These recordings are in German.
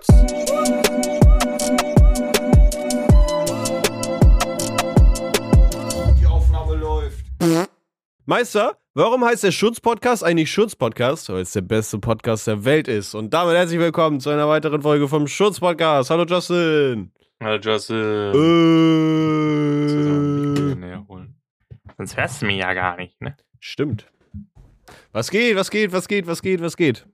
Schutz! Die Aufnahme läuft. Meister, warum heißt der Schutz-Podcast eigentlich Schutz-Podcast? Weil es der beste Podcast der Welt ist. Und damit herzlich willkommen zu einer weiteren Folge vom Schutz-Podcast. Hallo Justin. Hallo Justin. Äh, näher holen. Sonst hörst du mich ja gar nicht, ne? stimmt. Was geht, was geht, was geht, was geht, was geht?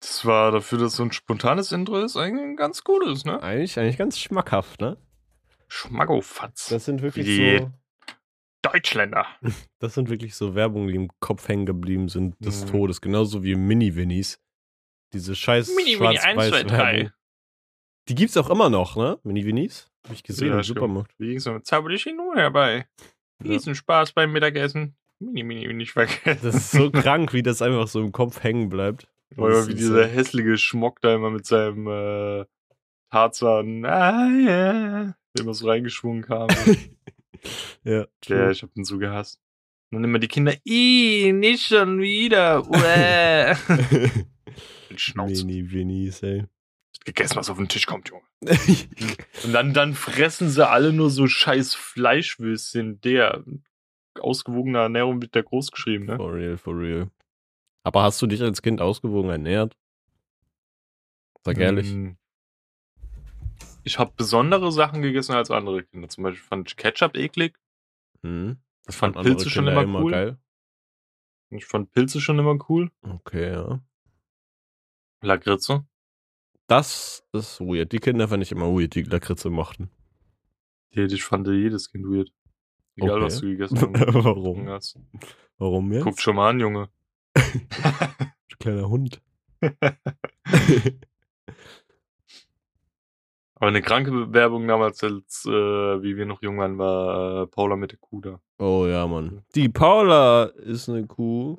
Das war dafür, dass so ein spontanes Intro ist, eigentlich ein ganz gutes, ne? Eigentlich, eigentlich ganz schmackhaft, ne? Schmackofatz. Das sind wirklich Die- so. Deutschländer. Das sind wirklich so Werbungen, die im Kopf hängen geblieben sind des Mhm. Todes. Genauso wie Mini-Winnies. Diese scheiß Mini, Mini, 1, 2, 3. Schwarz-Weiß-Werbung. Die gibt's auch immer noch, ne? Mini-Winnies? Hab ich gesehen Ja, im. Supermarkt. Wie ging's mit Zauber dich nur herbei? Ja. Riesen Spaß beim Mittagessen. Mini, mini, nicht vergessen. Das ist so krank, wie das einfach so im Kopf hängen bleibt. Oder wie dieser so- hässliche Schmock da immer mit seinem äh, Tarzan, ah, yeah, der immer so reingeschwungen kam. Ja, Ja, ich hab den so gehasst. Und dann immer die Kinder, ih, nicht schon wieder. Uäh. Schnauze. Mini-Winnies, ey. Gegessen, was auf den Tisch kommt, Junge. Und dann, dann fressen sie alle nur so scheiß Fleischwürstchen. Der ausgewogene Ernährung wird da groß geschrieben, ne? for real, for real. Aber hast du dich als Kind ausgewogen ernährt? Sag ehrlich. Mm. Ich habe besondere Sachen gegessen als andere Kinder. Zum Beispiel fand ich Ketchup eklig. Hm. Ich fand Andere Pilze schon Kinder immer cool. geil. Ich fand Pilze schon immer cool. Okay, ja. Lakritze. Das ist weird. Die Kinder fand ich immer weird, die Lakritze mochten. Die, ich fand jedes Kind weird. Egal, Okay. was du gegessen hast. Warum? hast. Warum jetzt? Guckt schon mal an, Junge. Kleiner Hund. Aber eine kranke Bewerbung damals, als äh, wie wir noch jung waren, war äh, Paula mit der Kuh da. oh ja, Mann. Die Paula ist eine Kuh.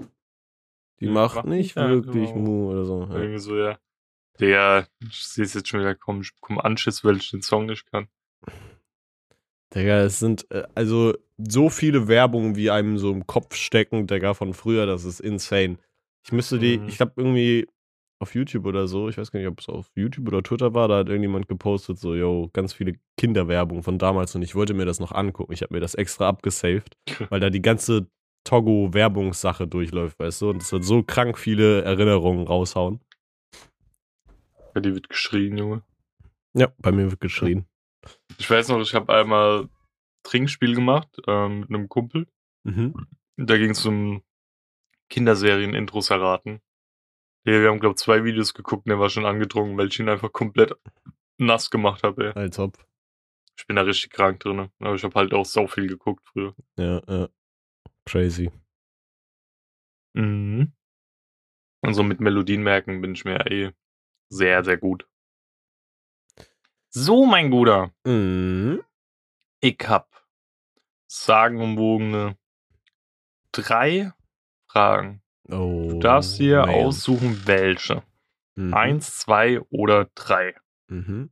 Die Die macht macht nicht wirklich genau. Mu oder so. Ja. Irgendwie so, ja. Der, ich sehe es jetzt schon wieder kommen, ich bekomme Anschiss, weil ich den Song nicht kann. Digga, es sind äh, also so viele Werbungen, wie einem so im Kopf stecken, Digga, von früher, das ist insane. Ich müsste die, Mhm. ich glaube irgendwie auf YouTube oder so, ich weiß gar nicht, ob es auf YouTube oder Twitter war, da hat irgendjemand gepostet, so, yo, ganz viele Kinderwerbung von damals und ich wollte mir das noch angucken. Ich habe mir das extra abgesaved, weil da die ganze Togo-Werbungssache durchläuft, weißt du, und es wird so krank viele Erinnerungen raushauen. Bei dir wird geschrien, Junge. Ja, bei mir wird geschrien. Ich weiß noch, ich habe einmal Trinkspiel gemacht ähm, mit einem Kumpel. Mhm. Da ging es um Kinderserien-Intros erraten. Ja, wir haben, glaube ich, zwei Videos geguckt und der war schon angetrunken, weil ich ihn einfach komplett nass gemacht habe. Als ob. Ich bin da richtig krank drin. Aber ich habe halt auch so viel geguckt früher. Ja, ja. Crazy. Mhm. Und so mit Melodien merken bin ich mir eh sehr, sehr gut. So, mein Guter. Mhm. Ich hab sagenumwogene drei Fragen. Oh, Du darfst dir man. aussuchen, welche. Mhm. Eins, zwei oder drei. Mhm.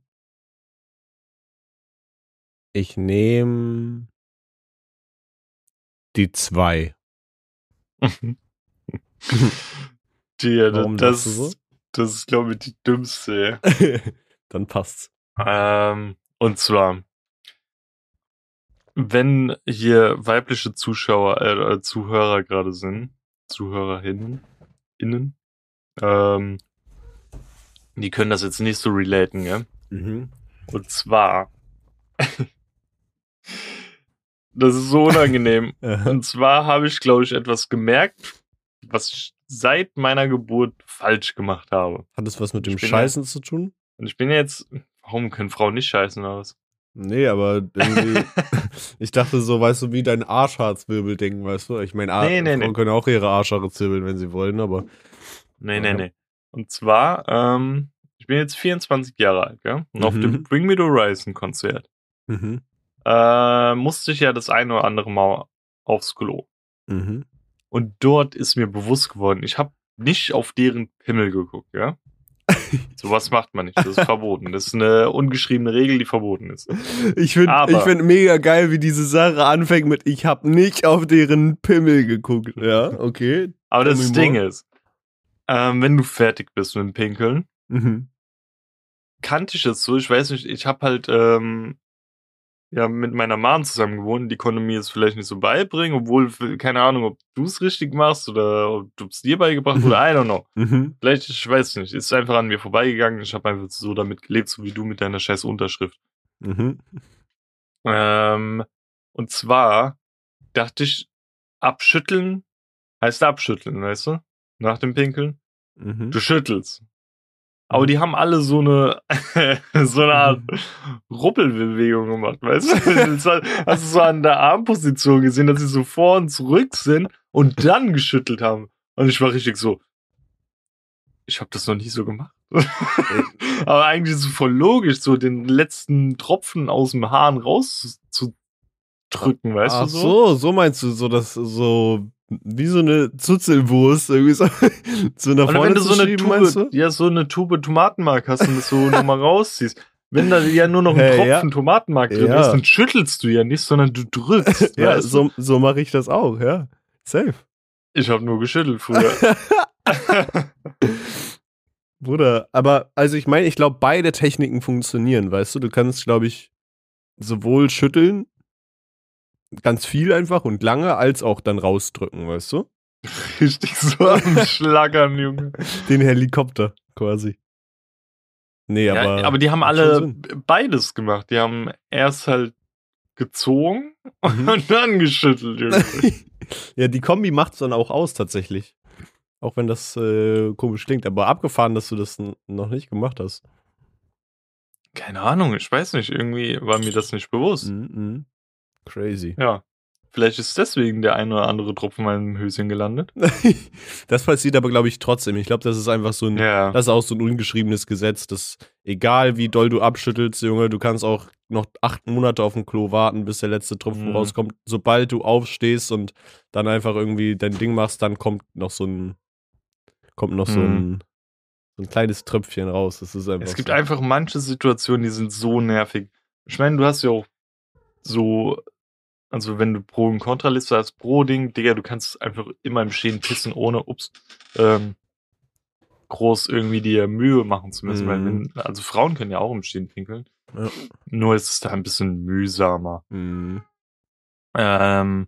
Ich nehme die zwei. Die, Warum das, so? das ist, glaube ich, die dümmste. Dann passt's. Ähm, und zwar, wenn hier weibliche Zuschauer, äh, äh, Zuhörer gerade sind, Zuhörerinnen, innen, ähm, die können das jetzt nicht so relaten, ja? Mhm. Und zwar, das ist so unangenehm. Und zwar habe ich, glaube ich, etwas gemerkt, was ich seit meiner Geburt falsch gemacht habe. Hat es was mit dem Scheißen zu tun? Und ich bin jetzt, warum können Frauen nicht scheißen oder was? Nee, aber irgendwie, ich dachte so, weißt du, wie dein Arschharzwirbel-Ding, weißt du? Ich meine, Ar- Nee, nee, Frauen nee. können auch ihre Arschhaare zirbeln, wenn sie wollen, aber Nee, nee, Ja. nee. Und zwar, ähm, ich bin jetzt 24 Jahre alt, gell? Und auf Mhm. dem Bring Me the Horizon Konzert mhm. äh, musste ich ja das eine oder andere Mal aufs Klo. Mhm. Und dort ist mir bewusst geworden, ich habe nicht auf deren Pimmel geguckt, ja? Sowas macht man nicht, das ist verboten. Das ist eine ungeschriebene Regel, die verboten ist. Ich finde ich find mega geil, wie diese Sache anfängt mit Ich hab nicht auf deren Pimmel geguckt. Ja, okay. Aber das Tell Ding more. ist, ähm, wenn du fertig bist mit dem Pinkeln, Mhm. kannte ich das so. Ich weiß nicht, ich habe halt ähm, ja mit meiner Mom zusammen gewohnt. Die konnte mir es vielleicht nicht so beibringen, obwohl, keine Ahnung, ob du es richtig machst oder ob du es dir beigebracht oder I don't know. Mhm. Vielleicht, ich weiß nicht, ist einfach an mir vorbeigegangen. Ich habe einfach so damit gelebt, so wie du mit deiner scheiß Unterschrift. Mhm. Ähm, und zwar dachte ich, abschütteln heißt abschütteln, weißt du? Nach dem Pinkeln. Mhm. Du schüttelst. Aber die haben alle so eine, so eine Art Ruppelbewegung gemacht, weißt du? Hast du so an der Armposition gesehen, dass sie so vor und zurück sind und dann geschüttelt haben. Und ich war richtig so, ich habe das noch nie so gemacht. Aber eigentlich ist es voll logisch, so den letzten Tropfen aus dem Hahn rauszudrücken, weißt Ach du so? so, meinst du, so das so wie so eine Zuzelwurst irgendwie so, so nach vorne wenn du so eine meinst du? Tube, ja, so eine Tube Tomatenmark hast und das so nochmal rausziehst. Wenn da ja nur noch ein Hey, Tropfen Tomatenmark drin Ja. ist, dann schüttelst du ja nicht, sondern du drückst. Ja, weißt du? so, so mache ich das auch, ja. Safe. Ich habe nur geschüttelt früher. Bruder, aber also ich meine, ich glaube, beide Techniken funktionieren, weißt du? Du kannst, glaube ich, sowohl schütteln, ganz viel einfach und lange, als auch dann rausdrücken, weißt du? Richtig so am Schlagern, Junge. Den Helikopter quasi. Nee, aber. ja, aber die haben macht alle beides gemacht. Die haben erst halt gezogen Mhm. und dann geschüttelt, Junge. ja, die Kombi macht's dann auch aus, tatsächlich. Auch wenn das äh, komisch klingt, aber abgefahren, dass du das noch nicht gemacht hast. Keine Ahnung, ich weiß nicht. Irgendwie war mir das nicht bewusst. Mhm, mhm. Crazy. Ja. Vielleicht ist deswegen der ein oder andere Tropfen in meinem Höschen gelandet. das passiert aber, glaube ich, trotzdem. Ich glaube, das ist einfach so ein Ja. Das ist auch so ein ungeschriebenes Gesetz, dass egal wie doll du abschüttelst, Junge, du kannst auch noch acht Monate auf dem Klo warten, bis der letzte Tropfen Mhm. rauskommt. Sobald du aufstehst und dann einfach irgendwie dein Ding machst, dann kommt noch so ein, kommt noch so, Mhm. ein, so ein kleines Tröpfchen raus. Das ist einfach Es gibt so. einfach manche Situationen, die sind so nervig. Ich meine, du hast ja auch so, also wenn du Pro- und Kontraliste hast, Pro-Ding, Digga, du kannst einfach immer im Stehen pissen, ohne, ups, ähm, groß irgendwie dir Mühe machen zu müssen. Weil Mhm. wenn, also Frauen können ja auch im Stehen pinkeln. Ja. Nur ist es da ein bisschen mühsamer. Mhm. Ähm,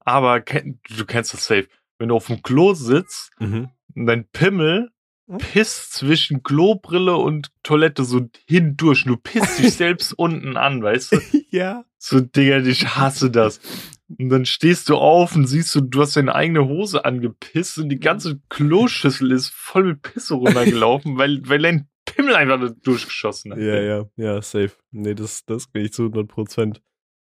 aber du kennst das safe. Wenn du auf dem Klo sitzt Mhm. und dein Pimmel Hm? pisst zwischen Klobrille und Toilette so hindurch. Du pisst dich selbst unten an, weißt du? Ja. So, Digga, ich hasse das. Und dann stehst du auf und siehst du, du hast deine eigene Hose angepisst und die ganze Kloschüssel ist voll mit Pisse runtergelaufen, weil, weil dein Pimmel einfach durchgeschossen hat. Ja, ja, ja, safe. Nee, das, das bin ich zu 100 Prozent.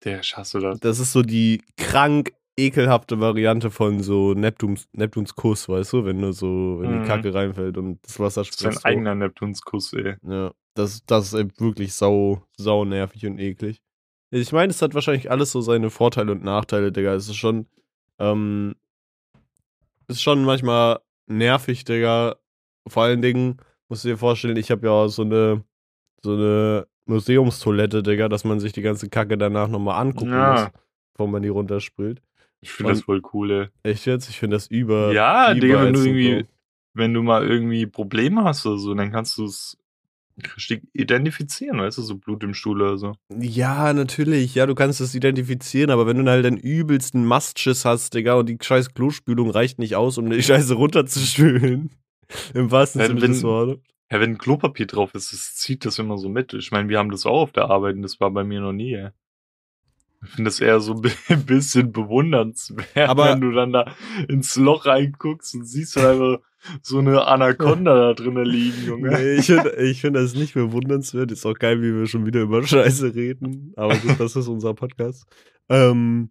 Der, ich hasse das. Das ist so die krank ekelhafte Variante von so Neptuns, Neptuns Kuss, weißt du, wenn du so, wenn Mhm. die Kacke reinfällt und das Wasser Das ist ein spritzt. hoch. eigener Neptunskuss, ey. Ja, das, das ist eben wirklich sau, sau nervig und eklig. Ich meine, es hat wahrscheinlich alles so seine Vorteile und Nachteile, Digga. Es ist schon, ähm, es ist schon manchmal nervig, Digga. Vor allen Dingen, musst du dir vorstellen, ich habe ja so eine, so eine Museumstoilette, Digga, dass man sich die ganze Kacke danach nochmal angucken Ja. muss, bevor man die runterspült. Ich finde das voll cool, ey. Echt jetzt? Ich finde das über. Ja, Digga, wenn du irgendwie, wenn du mal irgendwie Probleme hast oder so, dann kannst du es richtig identifizieren, weißt du, so Blut im Stuhl oder so. Ja, natürlich. Ja, du kannst es identifizieren, aber wenn du dann halt den übelsten Mastschiss hast, Digga, und die scheiß Klospülung reicht nicht aus, um die Scheiße runterzuspülen. Im wahrsten Sinne des Wortes. Ja, wenn Klopapier drauf ist, das zieht das immer so mit. Ich meine, wir haben das auch auf der Arbeit und das war bei mir noch nie, ey. Ich finde das eher so ein bisschen bewundernswert, Aber- wenn du dann da ins Loch reinguckst und siehst einfach so eine Anaconda da drinnen liegen, Junge. Nee, ich finde ich find das nicht bewundernswert. Ist auch geil, wie wir schon wieder über Scheiße reden. Aber gut, das ist unser Podcast. Ähm,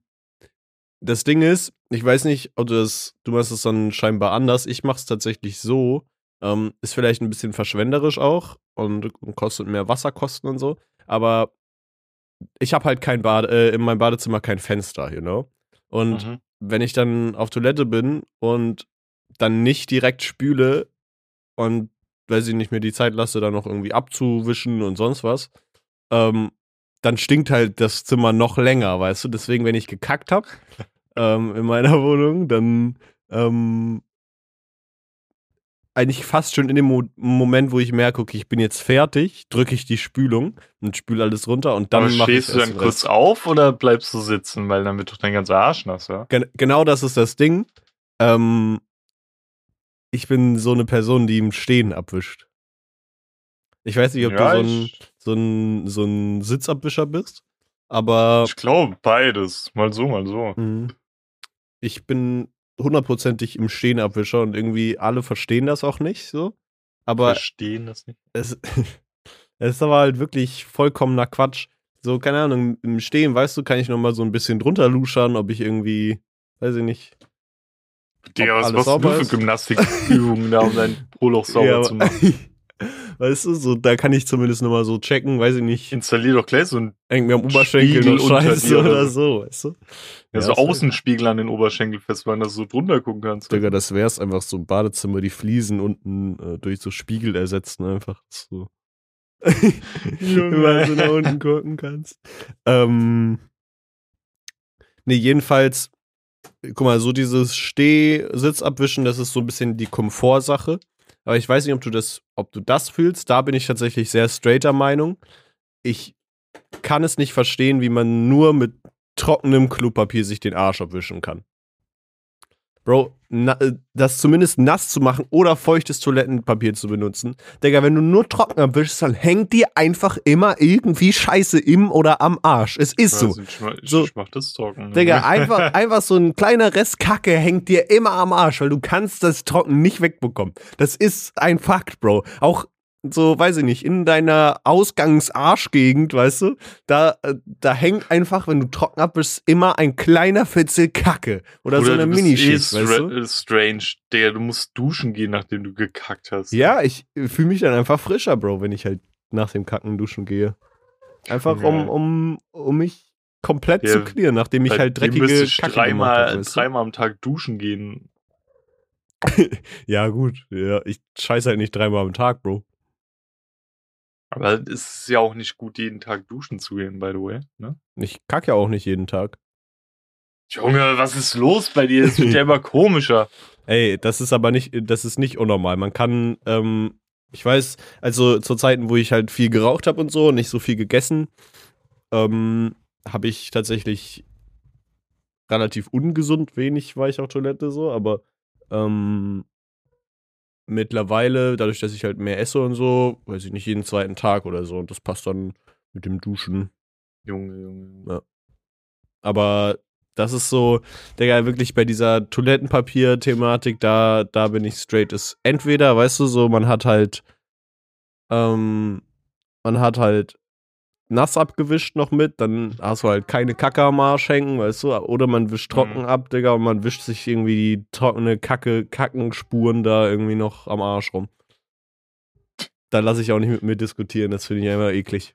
das Ding ist, ich weiß nicht, ob du das, du machst es dann scheinbar anders. Ich mache es tatsächlich so. Ähm, ist vielleicht ein bisschen verschwenderisch auch und, und kostet mehr Wasserkosten und so. Aber ich habe halt kein Bade, äh, in meinem Badezimmer kein Fenster, you know? Und Mhm. wenn ich dann auf Toilette bin und dann nicht direkt spüle und weiß ich nicht mir die Zeit lasse, dann noch irgendwie abzuwischen und sonst was, ähm, dann stinkt halt das Zimmer noch länger, weißt du? Deswegen, wenn ich gekackt habe ähm, in meiner Wohnung, dann ähm, eigentlich fast schon in dem Mo Moment, wo ich merke, okay, ich bin jetzt fertig, drücke ich die Spülung und spüle alles runter und dann mache ich stehst du dann kurz auf oder bleibst du sitzen, weil dann wird doch dein ganzer Arsch nass, ja? Gen genau das ist das Ding. Ähm, ich bin so eine Person, die im Stehen abwischt. Ich weiß nicht, ob Ja, du so ein, so, ein, so ein Sitzabwischer bist, aber Ich glaube beides. Mal so, mal so. Mhm. Ich bin hundertprozentig im Stehen Abwischer und irgendwie alle verstehen das auch nicht so. Aber Verstehen das nicht. es, es ist aber halt wirklich vollkommener Quatsch. So, keine Ahnung, im Stehen, weißt du, kann ich noch mal so ein bisschen drunter luschern, ob ich irgendwie, weiß ich nicht. Digga, was machst du für? Gymnastikübungen da, um dein Poloch sauber Ja, zu machen? weißt du, so, da kann ich zumindest noch mal so checken, weiß ich nicht, Installier doch gleich so ein hängt mir am Oberschenkel noch Scheiße oder oder so, weißt du? ja, so ist halt- Außenspiegel an den Oberschenkel festmachen, dass du so drunter gucken kannst. Digga, das wär's einfach so im Badezimmer, die Fliesen unten äh, durch so Spiegel ersetzen, einfach so. Weil du nach unten gucken kannst. Ähm, nee, jedenfalls, guck mal, so dieses Steh-Sitz-Abwischen, das ist so ein bisschen die Komfortsache. Aber ich weiß nicht, ob du das, ob du das fühlst. Da bin ich tatsächlich sehr straighter Meinung. Ich kann es nicht verstehen, wie man nur mit trockenem Klopapier sich den Arsch abwischen kann. Bro, na, äh, das zumindest nass zu machen oder feuchtes Toilettenpapier zu benutzen. Digga, wenn du nur trocken abwischst, dann hängt dir einfach immer irgendwie Scheiße im oder am Arsch. Es ist so. Ich, mach, ich, So. ich mach das trocken. Digga, einfach, einfach so ein kleiner Rest Kacke hängt dir immer am Arsch, weil du kannst das Trocken nicht wegbekommen. Das ist ein Fakt, Bro. Auch so, weiß ich nicht, in deiner Ausgangsarschgegend, weißt du, da, äh, da hängt einfach, wenn du trocken abwischst, immer ein kleiner Fitzel Kacke. Oder, so eine bist Minischicht, eh weißt du? stra- strange, Digga, du musst duschen gehen, nachdem du gekackt hast. Ja, ich fühle mich dann einfach frischer, Bro, wenn ich halt nach dem Kacken duschen gehe. Einfach um, Ja. um, um mich komplett Ja, zu clearen, nachdem ich halt dreckige Kacke gemacht dreimal, habe. weißt du? dreimal am Tag duschen gehen. Ja, gut. Ja, ich scheiße halt nicht dreimal am Tag, Bro. Aber es ist ja auch nicht gut, jeden Tag duschen zu gehen, by the way. Ne? Ich kack ja auch nicht jeden Tag. Junge, was ist los bei dir? Es wird ja immer komischer. Ey, das ist aber nicht, das ist nicht unnormal. Man kann, ähm, ich weiß, also zu Zeiten, wo ich halt viel geraucht habe und so, nicht so viel gegessen, ähm, habe ich tatsächlich relativ ungesund wenig war ich auf Toilette so, aber ähm, mittlerweile, dadurch, dass ich halt mehr esse und so, weiß ich nicht, jeden zweiten Tag oder so. Und das passt dann mit dem Duschen. Junge, Junge. Junge. Aber das ist so, Digga, wirklich bei dieser Toilettenpapier-Thematik, da, da bin ich straight. Ist entweder, weißt du, so, man hat halt, ähm, man hat halt nass abgewischt noch mit, dann hast du halt keine Kacke am Arsch hängen, weißt du, oder man wischt trocken Mhm. ab, Digga, und man wischt sich irgendwie die trockene Kacke, Kackenspuren da irgendwie noch am Arsch rum. Da lasse ich auch nicht mit mir diskutieren, das finde ich einfach eklig.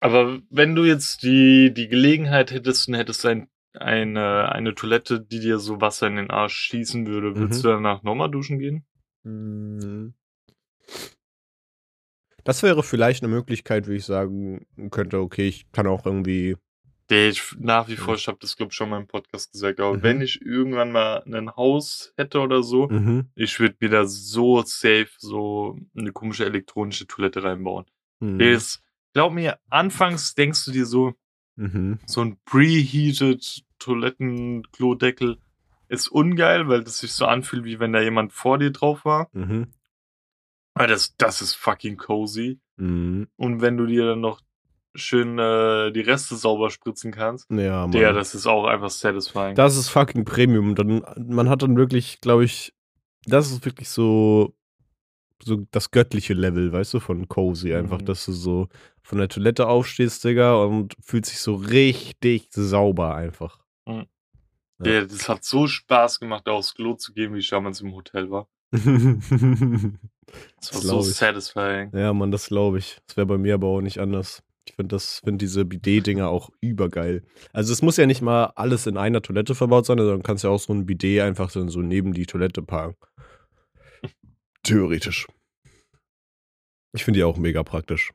Aber wenn du jetzt die, die Gelegenheit hättest und hättest ein, eine, eine Toilette, die dir so Wasser in den Arsch schießen würde, würdest Mhm. du danach nochmal duschen gehen? Mhm. Das wäre vielleicht eine Möglichkeit, wie ich sagen könnte, okay, ich kann auch irgendwie. Der ich nach wie vor, ich habe das glaube ich schon mal im Podcast gesagt, aber Mhm. wenn ich irgendwann mal ein Haus hätte oder so, Mhm. ich würde mir da so safe so eine komische elektronische Toilette reinbauen. Mhm. Der ist, glaub mir, anfangs denkst du dir so, Mhm. so ein preheated Toilettenklodeckel ist ungeil, weil das sich so anfühlt, wie wenn da jemand vor dir drauf war. Mhm. Aber das, das ist fucking cozy. Mhm. Und wenn du dir dann noch schön äh, die Reste sauber spritzen kannst, Ja, Mann. der, das ist auch einfach satisfying. Das ist fucking Premium. Dann, man hat dann wirklich, glaube ich, das ist wirklich so, so das göttliche Level, weißt du, von Cozy. Einfach, Mhm. dass du so von der Toilette aufstehst, Digga, und fühlt sich so richtig sauber einfach. Ja. Der, das hat so Spaß gemacht, aufs Klo zu gehen, wie ich damals im Hotel war. Das war so ich. satisfying. Ja, Mann, das glaube ich. Das wäre bei mir aber auch nicht anders. Ich finde das, finde diese Bidet-Dinger auch übergeil. Also es muss ja nicht mal alles in einer Toilette verbaut sein, sondern du kannst ja auch so ein Bidet einfach so, so neben die Toilette packen. Theoretisch. Ich finde die auch mega praktisch.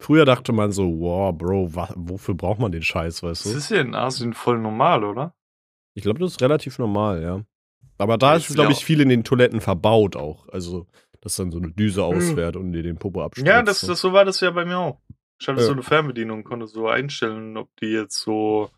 Früher dachte man so, wow, Bro, wofür braucht man den Scheiß, weißt Das du? ist ja in Asien voll normal, oder? Ich glaube, das ist relativ normal, ja. Aber da Ist glaube ich, viel in den Toiletten verbaut auch. Also, dass dann so eine Düse ausfährt und dir den Popo abstürzt. Ja, das, das, so war das ja bei mir auch. Ich hatte Ja. so eine Fernbedienung, konnte so einstellen, ob die jetzt so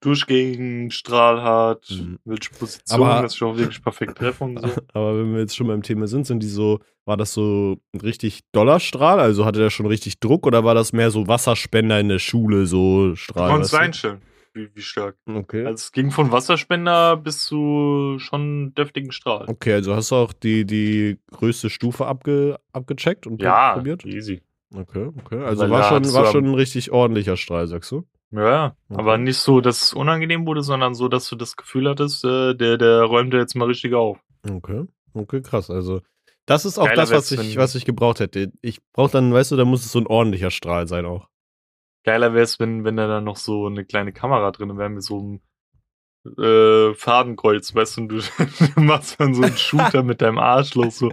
durchgängigen Strahl hat, Mhm. welche Position, Aber- dass ich auch wirklich perfekt treffe und so. Aber wenn wir jetzt schon beim Thema sind, sind die so, war das so ein richtig Dollarstrahl? Also hatte der schon richtig Druck oder war das mehr so Wasserspender in der Schule, so Du Strahl? konntest weißt du? Einstellen, wie, stark. Okay. Also es ging von Wasserspender bis zu schon deftigen Strahl. Okay, also hast du auch die, die größte Stufe abge, abgecheckt und Ja, probiert? easy. Okay, okay. Also Weil war schon, war schon ein richtig ordentlicher Strahl, sagst du? Ja, ja. Okay. aber nicht so, dass es unangenehm wurde, sondern so, dass du das Gefühl hattest, äh, der, der räumt dir jetzt mal richtig auf. Okay, okay, krass. Also, das ist auch Geiler das, was ich, was ich gebraucht hätte. Ich brauche dann, weißt du, da muss es so ein ordentlicher Strahl sein auch. Geiler wäre es, wenn, wenn da dann noch so eine kleine Kamera drin wäre mit so einem äh, Fadenkreuz, weißt du, und du, du machst dann so einen Shooter mit deinem Arschloch, so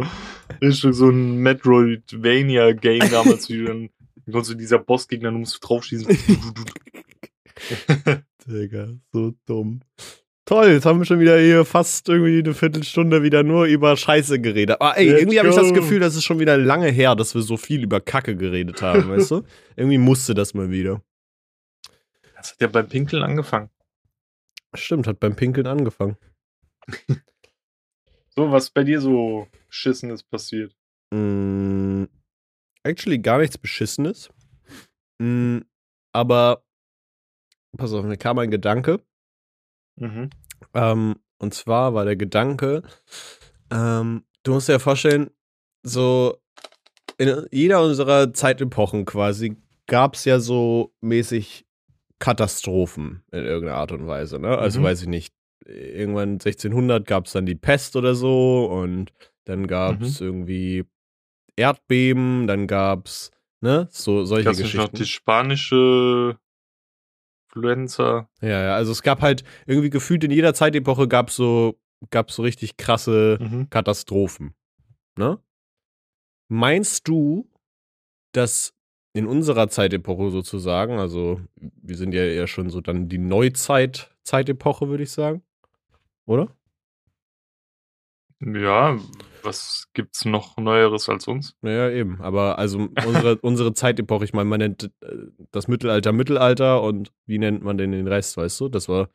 Richtung so ein Metroidvania-Game damals, wie du dann dann kommst du dieser Bossgegner, du musst draufschießen. Digga, so dumm. Toll, jetzt haben wir schon wieder hier fast irgendwie eine Viertelstunde wieder nur über Scheiße geredet. Aber ey, Let's irgendwie habe ich das. Gefühl, das ist schon wieder lange her, dass wir so viel über Kacke geredet haben, weißt du? Irgendwie musste das mal wieder. Das hat ja beim Pinkeln angefangen. Stimmt, hat beim Pinkeln angefangen. So, was bei dir so Beschissenes passiert? Mm, actually gar nichts Beschissenes. Mm, aber, pass auf, mir kam ein Gedanke. Mhm. Ähm, und zwar war der Gedanke, ähm, du musst dir ja vorstellen, so in jeder unserer Zeitepochen quasi gab es ja so mäßig Katastrophen in irgendeiner Art und Weise. Ne? Also Mhm. weiß ich nicht, irgendwann 1600 gab es dann die Pest oder so und dann gab es irgendwie Erdbeben, dann gab es ne, so solche nicht noch Geschichten. die spanische Influenza? Ja, ja, also es gab halt irgendwie gefühlt in jeder Zeitepoche gab es so, gab's so richtig krasse Mhm. Katastrophen. Ne? Meinst du, dass in unserer Zeitepoche sozusagen, also wir sind ja eher schon so dann die Neuzeit, Zeitepoche, würde ich sagen, oder? Ja, was gibt's noch Neueres als uns? Naja, eben. Aber also unsere, unsere Zeitepoche, ich meine, man nennt äh, das Mittelalter Mittelalter und wie nennt man denn den Rest, weißt du? Das war,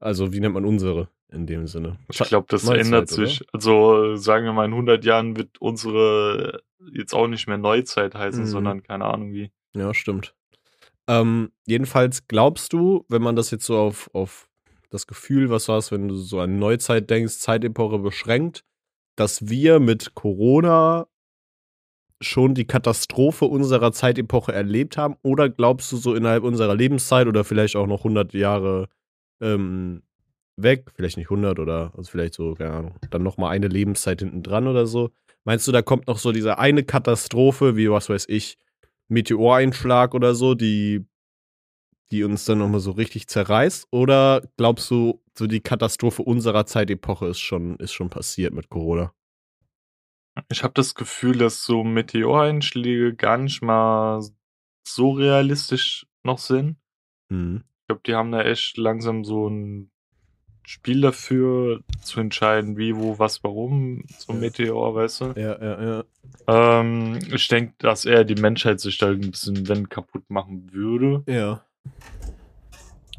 also wie nennt man unsere in dem Sinne? Ich glaube, das Neuzeit, ändert oder? sich. Also äh, sagen wir mal, in 100 Jahren wird unsere jetzt auch nicht mehr Neuzeit heißen, Mhm. sondern keine Ahnung wie. Ja, stimmt. Ähm, jedenfalls glaubst du, wenn man das jetzt so auf, auf das Gefühl, was du hast, wenn du so an Neuzeit denkst, Zeitepoche beschränkt, dass wir mit Corona schon die Katastrophe unserer Zeitepoche erlebt haben? Oder glaubst du so innerhalb unserer Lebenszeit oder vielleicht auch noch 100 Jahre ähm, weg, vielleicht nicht 100 oder also vielleicht so, keine Ahnung, dann noch mal eine Lebenszeit hinten dran oder so? Meinst du, da kommt noch so diese eine Katastrophe, wie was weiß ich, Meteoreinschlag oder so, die, die uns dann nochmal so richtig zerreißt? Oder glaubst du, so die Katastrophe unserer Zeitepoche ist schon, ist schon passiert mit Corona? Ich habe das Gefühl, dass so Meteoreinschläge gar nicht mal so realistisch noch sind. Mhm. Ich glaube, die haben da echt langsam so ein Spiel dafür zu entscheiden, wie, wo, was, warum, so ein. Meteor, weißt du? Ja, ja, ja. Ähm, ich denke, dass eher die Menschheit sich da ein bisschen, wenn, kaputt machen würde. Ja.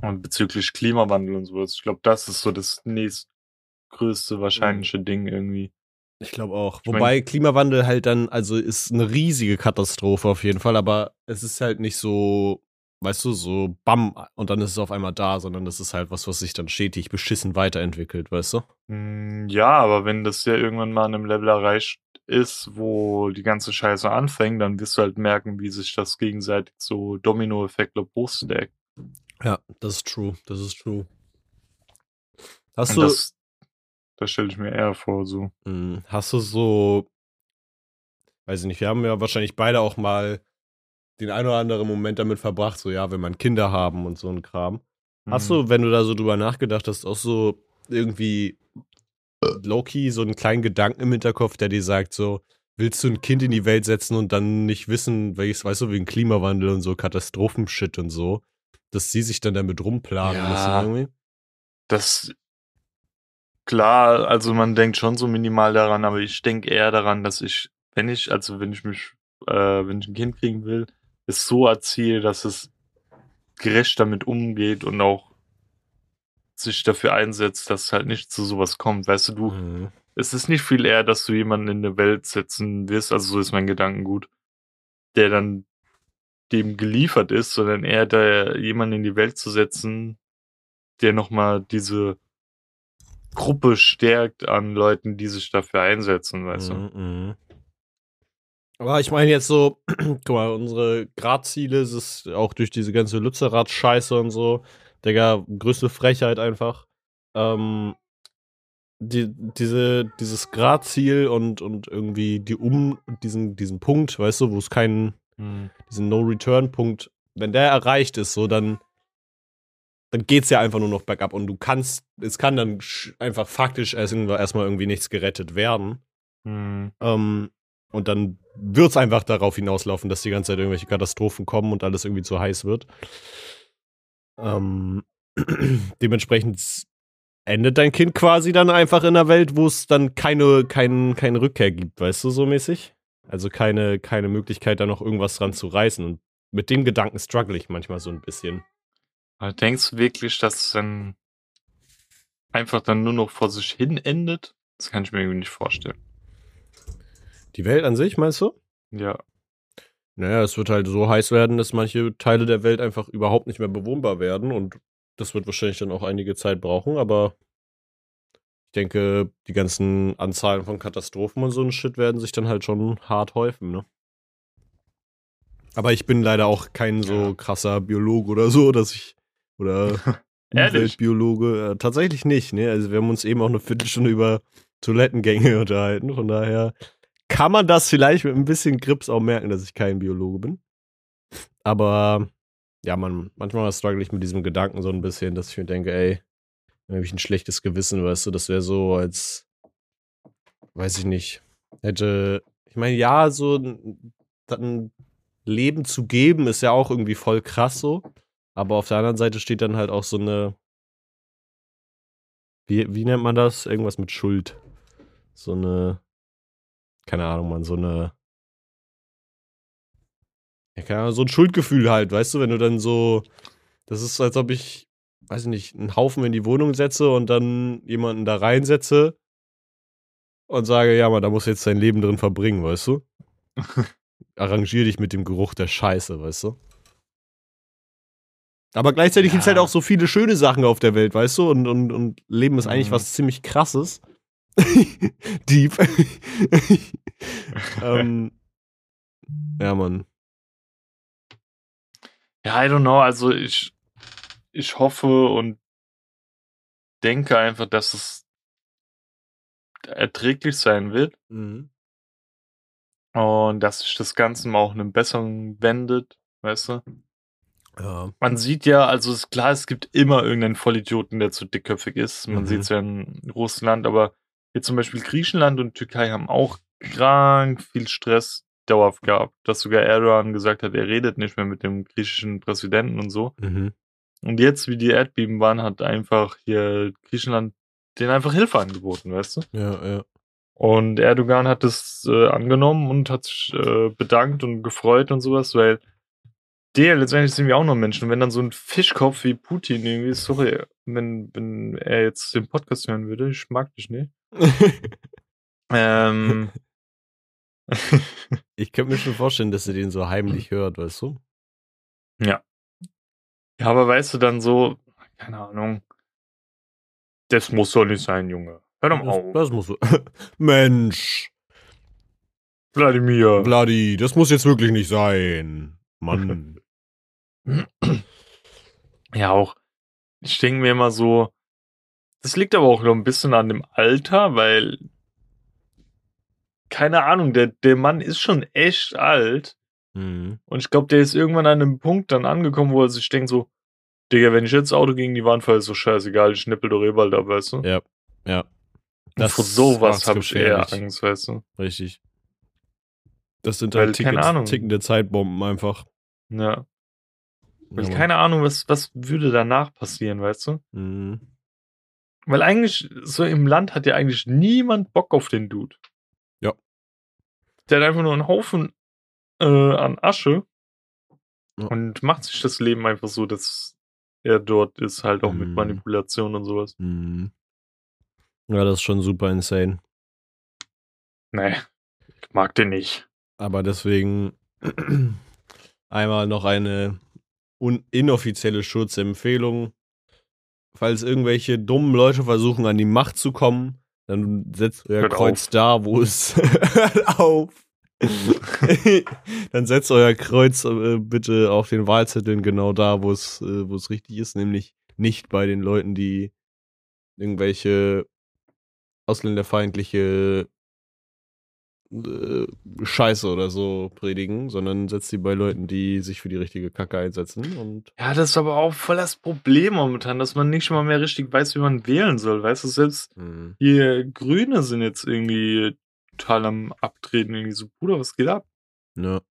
Und bezüglich Klimawandel und sowas. Ich glaube, das ist so das nächstgrößte wahrscheinliche Ding irgendwie. Ich glaube auch. Ich mein- Wobei Klimawandel halt dann, also ist eine riesige Katastrophe auf jeden Fall, aber es ist halt nicht so, weißt du, so bam und dann ist es auf einmal da, sondern das ist halt was, was sich dann stetig beschissen weiterentwickelt, weißt du? Mm, Ja, aber wenn das ja irgendwann mal an einem Level erreicht ist, wo die ganze Scheiße anfängt, dann wirst du halt merken, wie sich das gegenseitig so Domino-Effekt hochstackt. Ja, das ist true, das ist true. Hast Und du, das, das stelle ich mir eher vor, so. mh, hast du so, weiß ich nicht, wir haben ja wahrscheinlich beide auch mal den ein oder anderen Moment damit verbracht, so ja, wenn man Kinder haben und so ein Kram. Hast Mhm. du, wenn du da so drüber nachgedacht hast, auch so irgendwie low-key so einen kleinen Gedanken im Hinterkopf, der dir sagt, so, willst du ein Kind in die Welt setzen und dann nicht wissen, welches, weißt du, wegen Klimawandel und so, Katastrophenshit und so, dass sie sich dann damit rumplanen Ja. müssen irgendwie? das klar, also man denkt schon so minimal daran, aber ich denke eher daran, dass ich, wenn ich, also wenn ich mich, äh, wenn ich ein Kind kriegen will, es so erziehe, dass es gerecht damit umgeht und auch sich dafür einsetzt, dass halt nicht zu sowas kommt. Weißt du, du, Mhm. es ist nicht viel eher, dass du jemanden in der Welt setzen wirst, also so ist mein Gedankengut, der dann dem geliefert ist, sondern eher da jemanden in die Welt zu setzen, der nochmal diese Gruppe stärkt an Leuten, die sich dafür einsetzen, weißt du. Mhm, mhm. Aber ich meine jetzt so, guck mal, unsere Gradziele ist es auch durch diese ganze Lützerath-Scheiße und so, Digga, größte Frechheit einfach. Ähm, die, diese, dieses Gradziel und, und irgendwie die um, diesen, diesen Punkt, weißt du, wo es keinen, diesen No-Return-Punkt, wenn der erreicht ist, so dann, dann geht's ja einfach nur noch bergab und du kannst, es kann dann einfach faktisch erstmal irgendwie nichts gerettet werden. Mhm. Ähm, und dann wird's einfach darauf hinauslaufen, dass die ganze Zeit irgendwelche Katastrophen kommen und alles irgendwie zu heiß wird. Ähm, dementsprechend endet dein Kind quasi dann einfach in einer Welt, wo es dann keine, kein, keine Rückkehr gibt, weißt du, so mäßig? Also keine, keine Möglichkeit, da noch irgendwas dran zu reißen. Und mit dem Gedanken struggle ich manchmal so ein bisschen. Aber denkst du wirklich, dass es dann einfach dann nur noch vor sich hin endet? Das kann ich mir irgendwie nicht vorstellen. Die Welt an sich, meinst du? Ja. Naja, es wird halt so heiß werden, dass manche Teile der Welt einfach überhaupt nicht mehr bewohnbar werden und das wird wahrscheinlich dann auch einige Zeit brauchen, aber ich denke, die ganzen Anzahlen von Katastrophen und so ein Shit werden sich dann halt schon hart häufen, ne? Aber ich bin leider auch kein so krasser Biologe oder so, dass ich oder? Umweltbiologe, äh, tatsächlich nicht, ne? Also wir haben uns eben auch eine Viertelstunde über Toilettengänge unterhalten, von daher kann man das vielleicht mit ein bisschen Grips auch merken, dass ich kein Biologe bin. Aber ja, man, manchmal struggle ich mit diesem Gedanken so ein bisschen, dass ich mir denke, ey, dann habe ich ein schlechtes Gewissen, weißt du, das wäre so, als, weiß ich nicht, hätte, ich meine, ja, so ein, Leben zu geben ist ja auch irgendwie voll krass so. Aber auf der anderen Seite steht dann halt auch so eine, wie, wie nennt man das? Irgendwas mit Schuld. So eine, keine Ahnung, man, so eine, ja, keine Ahnung, so ein Schuldgefühl halt, weißt du, wenn du dann so, das ist, als ob ich, weiß ich nicht, einen Haufen in die Wohnung setze und dann jemanden da reinsetze und sage, ja, man, da musst du jetzt dein Leben drin verbringen, weißt du? Arrangier dich mit dem Geruch der Scheiße, weißt du? Aber gleichzeitig Ja. halt auch so viele schöne Sachen auf der Welt, weißt du? Und, und, und Leben ist eigentlich Mhm. was ziemlich krasses. Deep. ähm, ja, Mann. Ja, I don't know. Also ich, ich hoffe und denke einfach, dass es erträglich sein wird Mhm. und dass sich das Ganze mal auch einem Besseren wendet, weißt du? Ja. Man sieht ja, also ist klar, es gibt immer irgendeinen Vollidioten, der zu dickköpfig ist. Man Mhm. sieht es ja in Russland, aber hier zum Beispiel Griechenland und Türkei haben auch krank viel Stress dauerhaft gehabt, dass sogar Erdogan gesagt hat, er redet nicht mehr mit dem griechischen Präsidenten und so. Mhm. Und jetzt, wie die Erdbeben waren, hat einfach hier Griechenland denen einfach Hilfe angeboten, weißt du? Ja, ja. Und Erdogan hat das äh, angenommen und hat sich äh, bedankt und gefreut und sowas, weil der letztendlich sind wir auch noch Menschen. Und wenn dann so ein Fischkopf wie Putin irgendwie, sorry, wenn, wenn er jetzt den Podcast hören würde, ich mag dich nicht. Ähm, ich könnte mir schon vorstellen, dass er den so heimlich hört, weißt du? ja. Ja, aber weißt du dann so, keine Ahnung, das muss doch nicht sein, Junge. Hör doch mal Das, auf. das muss so. Mensch, Wladimir. Vladi, das muss jetzt wirklich nicht sein. Mann. Ja, auch. Ich denke mir immer so, das liegt aber auch noch ein bisschen an dem Alter, weil, keine Ahnung, der, der Mann ist schon echt alt. mhm. Und ich glaube, der ist irgendwann an einem Punkt dann angekommen, wo er sich denkt so, Digga, wenn ich jetzt das Auto gegen die Wand falle, ist so scheißegal, ich schnippel doch eh bald ab, weißt du? Ja, ja. Und vor sowas habe ich eher. Angst, weißt du? Richtig. Das sind halt Tickets, tickende Zeitbomben einfach. Ja. Weil Ja, keine Ahnung, was, was würde danach passieren, weißt du? Mhm. Weil eigentlich, so im Land hat ja eigentlich niemand Bock auf den Dude. Ja. Der hat einfach nur einen Haufen äh, an Asche Ja. und macht sich das Leben einfach so, dass er dort ist, halt auch mit Mhm. Manipulation und sowas. Mhm. Ja, das ist schon super insane. Nee, ich mag den nicht. Aber deswegen einmal noch eine inoffizielle Schutzempfehlung. Falls irgendwelche dummen Leute versuchen, an die Macht zu kommen, dann setzt euer Hört Kreuz da, wo es auf. dann setzt euer Kreuz äh, bitte auf den Wahlzetteln genau da, wo es, äh, wo es richtig ist, nämlich nicht bei den Leuten, die irgendwelche ausländerfeindliche äh, Scheiße oder so predigen, sondern setzt sie bei Leuten, die sich für die richtige Kacke einsetzen und Ja, das ist aber auch voll das Problem momentan, dass man nicht mal mehr richtig weiß, wie man wählen soll. Weißt du, selbst mh, die Grüne sind jetzt irgendwie total am Abtreten. Irgendwie so, Bruder, was geht ab? ne.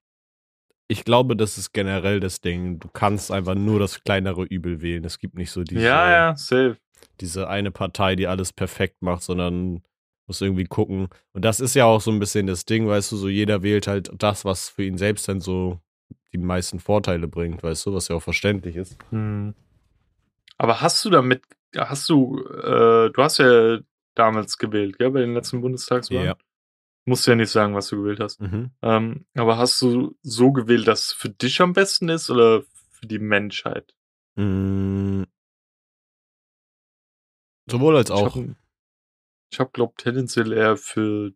Ich glaube, das ist generell das Ding. Du kannst einfach nur das kleinere Übel wählen. Es gibt nicht so diese, ja, ja, safe. diese eine Partei, die alles perfekt macht, sondern muss irgendwie gucken. Und das ist ja auch so ein bisschen das Ding, weißt du, so jeder wählt halt das, was für ihn selbst dann so die meisten Vorteile bringt, weißt du, was ja auch verständlich ist. Hm. Aber hast du damit, hast du, äh, du hast ja damals gewählt, gell, bei den letzten Bundestagswahlen? Ja. Musst ja nicht sagen, was du gewählt hast. Mhm. Ähm, aber hast du so gewählt, dass es für dich am besten ist oder für die Menschheit? Mm. Sowohl als auch. Ich habe, ich hab, glaub, tendenziell eher für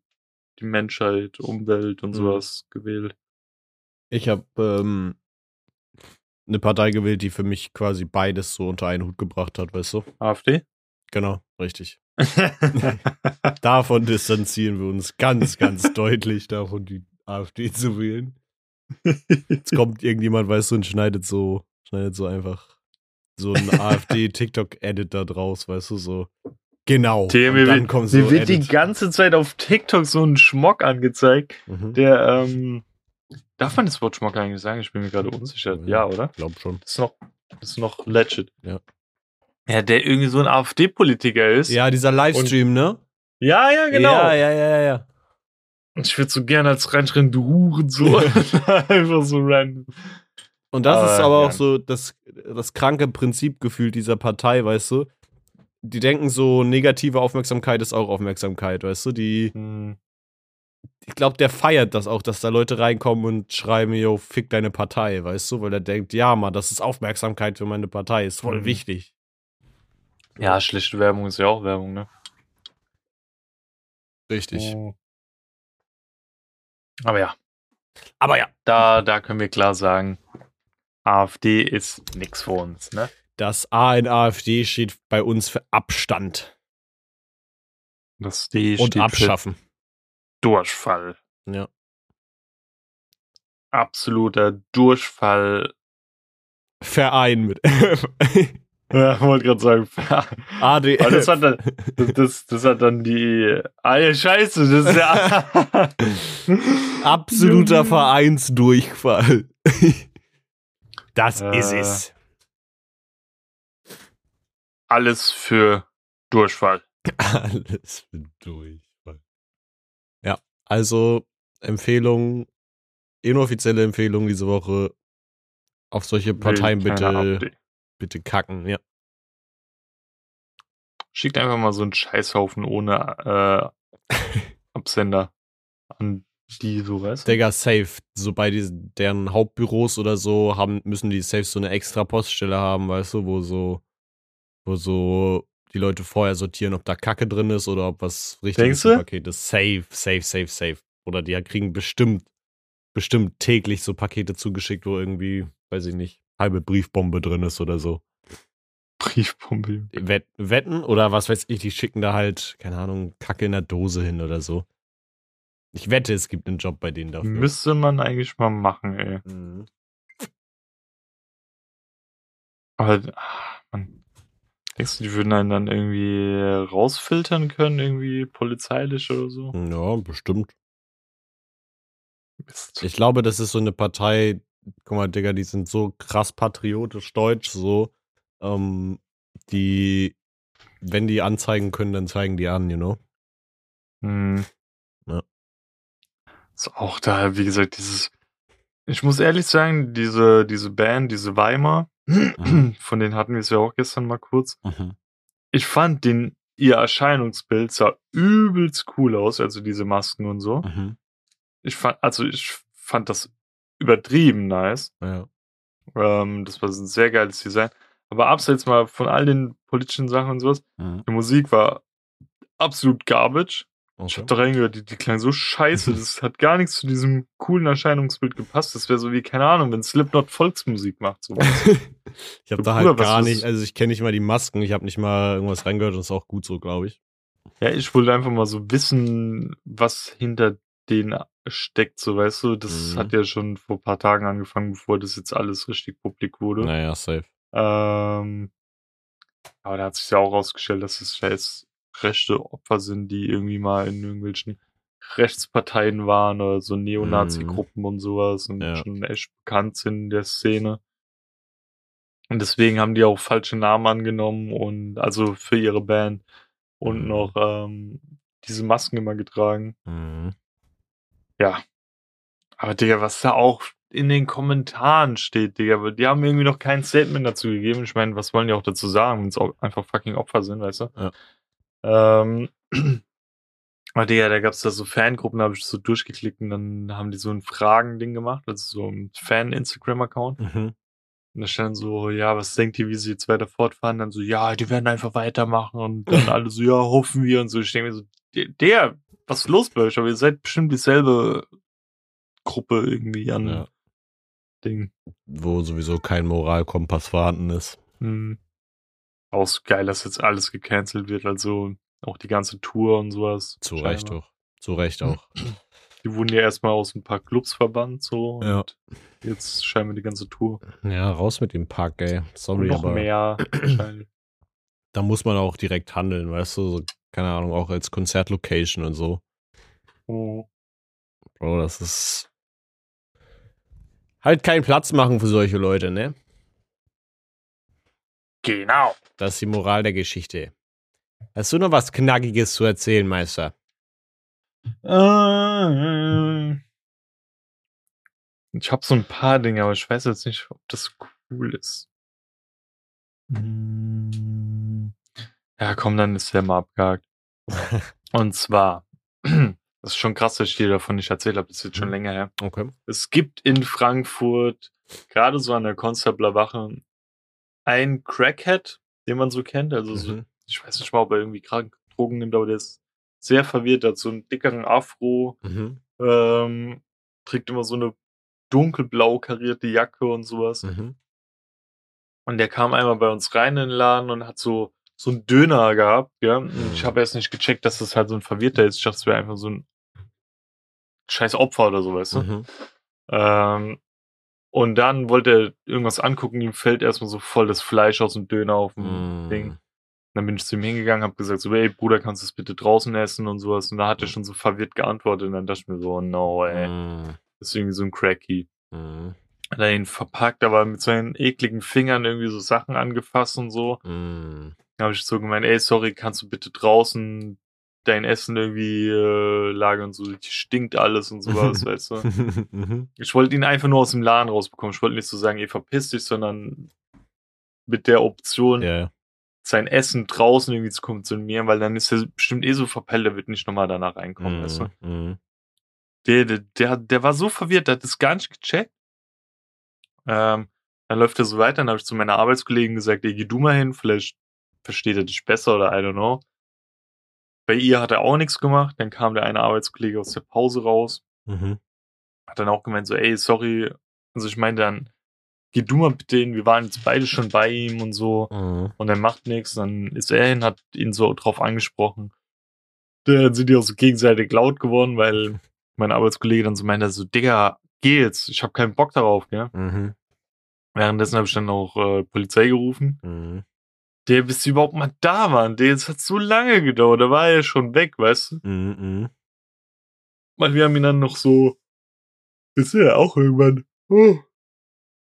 die Menschheit, Umwelt und Mhm. sowas gewählt. Ich habe ähm, eine Partei gewählt, die für mich quasi beides so unter einen Hut gebracht hat, weißt du? AfD? Genau, richtig. Davon distanzieren wir uns ganz, ganz deutlich davon, die AfD zu wählen. Jetzt kommt irgendjemand, weißt du, und schneidet so, schneidet so einfach so ein AfD-TikTok-Edit da draus, weißt du, so. Genau. Und mir dann wird, kommt mir so wird die Edit. ganze Zeit auf TikTok so ein Schmock angezeigt, Mhm. der, ähm, darf man das Wort Schmock eigentlich sagen? Ich bin mir gerade unsicher. Ja, oder? Glaub schon. Das ist noch, das ist noch legit. Ja. Ja, der irgendwie so ein AfD-Politiker ist. Ja, dieser Livestream, ne? ja, ja, genau. Ja, ja, ja, ja. Und ich würde so gerne als reinschreien, du Hurensohn. Einfach so random. Und das Aber, ist aber ja. auch so das, das kranke Prinzip gefühlt dieser Partei, weißt du? Die denken so, negative Aufmerksamkeit ist auch Aufmerksamkeit, weißt du? Die, Hm. ich glaube, der feiert das auch, dass da Leute reinkommen und schreiben, yo, fick deine Partei, weißt du? Weil er denkt, ja, Mann, das ist Aufmerksamkeit für meine Partei, ist voll Mhm. wichtig. Ja, schlechte Werbung ist ja auch Werbung, ne? Richtig. Oh. Aber ja, Aber ja, da, da können wir klar sagen, AfD ist nix für uns, ne? Das A in AfD steht bei uns für Abstand Das D und steht für Abschaffen. Durchfall. Ja. Absoluter Durchfall. Verein mit Ja, wollte gerade sagen. AD. Aber das hat dann, das, das, das hat dann die. Ah, ja, scheiße, das ist ja. Absoluter Vereinsdurchfall. Das Äh. ist es. Alles für Durchfall. Alles für Durchfall. Ja, also Empfehlung, inoffizielle Empfehlung diese Woche. Auf solche Parteien bitte, bitte kacken. Ja. Schickt einfach mal so einen Scheißhaufen ohne äh, Absender an die, so weißt du? Digga, safe. So bei diesen, deren Hauptbüros oder so haben, müssen die safe so eine extra Poststelle haben, weißt du, wo so, wo so die Leute vorher sortieren, ob da Kacke drin ist oder ob was richtiges Paket ist. Safe, safe, safe, safe. Oder die kriegen bestimmt, bestimmt täglich so Pakete zugeschickt, wo irgendwie, weiß ich nicht, halbe Briefbombe drin ist oder so. Briefbombe. Wett, wetten oder was weiß ich, die schicken da halt, keine Ahnung, Kacke in der Dose hin oder so. Ich wette, es gibt einen Job bei denen dafür. Müsste man eigentlich mal machen, ey. Mhm. Aber, ah, man. Denkst du, die würden einen dann irgendwie rausfiltern können, irgendwie polizeilich oder so? Ja, bestimmt. Mist. Ich glaube, das ist so eine Partei, guck mal, Digga, die sind so krass patriotisch deutsch, so, ähm, die wenn die anzeigen können, dann zeigen die an, you know? Hm. Ja. Ist auch da, wie gesagt, dieses. Ich muss ehrlich sagen, diese, diese Band, diese Weimar, von denen hatten wir es ja auch gestern mal kurz. Mhm. Ich fand den, ihr Erscheinungsbild sah übelst cool aus, also diese Masken und so. Mhm. Ich fand, also ich fand das übertrieben nice. Ja. Ähm, das war ein sehr geiles Design. Aber abseits mal von all den politischen Sachen und sowas, Mhm. die Musik war absolut garbage. Ich Okay. hab da reingehört, die, die klang so scheiße. Das hat gar nichts zu diesem coolen Erscheinungsbild gepasst. Das wäre so wie, keine Ahnung, wenn Slipknot Volksmusik macht. So. ich habe da halt Bruder, gar nicht, also ich kenne nicht mal die Masken, ich habe nicht mal irgendwas reingehört und das ist auch gut so, glaube ich. ja, ich wollte einfach mal so wissen, was hinter denen steckt, so weißt du. Das Mhm. hat ja schon vor ein paar Tagen angefangen, bevor das jetzt alles richtig publik wurde. Naja, safe. Ähm, aber da hat sich ja auch rausgestellt, dass es scheiß rechte Opfer sind, die irgendwie mal in irgendwelchen Rechtsparteien waren oder so Neonazi-Gruppen und sowas und Ja. schon echt bekannt sind in der Szene. Und deswegen haben die auch falsche Namen angenommen und also für ihre Band und Mhm. noch ähm, diese Masken immer getragen. Mhm. Ja. Aber Digga, was da auch in den Kommentaren steht, Digga, die haben irgendwie noch kein Statement dazu gegeben. Ich meine, was wollen die auch dazu sagen, wenn es auch einfach fucking Opfer sind, weißt du? Ja. Ähm, aber Digga, da gab's da so Fangruppen, da habe ich so durchgeklickt und dann haben die so ein Fragen-Ding gemacht, also so ein Fan-Instagram-Account. Mhm. Und da stand so, ja, was denkt ihr, wie sie jetzt weiter fortfahren? Dann so, ja, die werden einfach weitermachen und dann alle so, ja, hoffen wir und so. Ich denke mir so, der, der, was ist los bei euch? Aber ihr seid bestimmt dieselbe Gruppe irgendwie an Ja. Ding. Wo sowieso kein Moralkompass vorhanden ist. Hm. Auch so geil, dass jetzt alles gecancelt wird, also auch die ganze Tour und sowas. Zu scheinbar. Recht auch. Zu Recht auch. Die wurden ja erstmal aus ein paar Clubs verbannt, so. Ja. Und jetzt scheinbar die ganze Tour. Ja, raus mit dem Park, ey. Und Sorry, noch aber mehr da muss man auch direkt handeln, weißt du? So, keine Ahnung, auch als Konzertlocation und so. Oh. Bro, das ist halt keinen Platz machen für solche Leute, ne? Genau. Das ist die Moral der Geschichte. Hast du noch was Knackiges zu erzählen, Meister? Äh, Ich habe so ein paar Dinge, aber ich weiß jetzt nicht, ob das cool ist. Mm, Ja, komm, dann ist der mal abgehakt. Und zwar, das ist schon krass, dass ich dir davon nicht erzählt habe, das ist jetzt schon länger her. Okay. Es gibt in Frankfurt, gerade so an der Konstabler Einen Crackhead, den man so kennt. Also so, Mhm. ich weiß nicht mal, ob er irgendwie krank Drogen nimmt, aber der ist sehr verwirrt, hat so einen dickeren Afro, Mhm. ähm, trägt immer so eine dunkelblau karierte Jacke und sowas. Mhm. Und der kam einmal bei uns rein in den Laden und hat so, so einen Döner gehabt, ja. Und ich habe erst nicht gecheckt, dass das halt so ein Verwirrter ist. Ich dachte, es wäre einfach so ein scheiß Opfer oder so, weißt du? Mhm. Ähm, und dann wollte er irgendwas angucken, ihm fällt erstmal so voll das Fleisch aus dem Döner auf dem Mhm. Ding. Dann bin ich zu ihm hingegangen, habe gesagt, so, ey Bruder, kannst du das bitte draußen essen und sowas. Und da hat er schon so verwirrt geantwortet und dann dachte ich mir so, oh no, ey, Mhm. das ist irgendwie so ein Cracky. Mhm. Hat er ihn verpackt, aber mit seinen ekligen Fingern irgendwie so Sachen angefasst und so. Mhm. Da habe ich so gemeint, ey, sorry, kannst du bitte draußen dein Essen irgendwie äh, lagern und so, stinkt alles und sowas, weißt du. Mhm. Ich wollte ihn einfach nur aus dem Laden rausbekommen. Ich wollte nicht so sagen, ey, verpiss dich, sondern mit der Option, ja. sein Essen draußen irgendwie zu konsumieren, weil dann ist er bestimmt eh so verpellt, der wird nicht nochmal danach reinkommen, weißt du. Mhm. Mhm. Der, der, der, der war so verwirrt, der hat das gar nicht gecheckt. Ähm, dann läuft er so weiter, dann habe ich zu meiner Arbeitskollegen gesagt, ey, geh du mal hin, vielleicht versteht er dich besser oder I don't know. Bei ihr hat er auch nichts gemacht, dann kam der eine Arbeitskollege aus der Pause raus, Mhm. hat dann auch gemeint so, ey, sorry, also ich meine dann, geh du mal bitte hin, wir waren jetzt beide schon bei ihm und so Mhm. und er macht nichts, dann ist er hin, hat ihn so drauf angesprochen. Dann sind die auch so gegenseitig laut geworden, weil mein Arbeitskollege dann so meinte, so, Digga, geh jetzt, ich habe keinen Bock darauf, gell? Mhm. Währenddessen habe ich dann auch äh, Polizei gerufen. Mhm. Der, bis die überhaupt mal da waren, der, es hat so lange gedauert, da war er schon weg, weißt du? Mhm. Mhm. Weil wir haben ihn dann noch so, ist er auch irgendwann oh,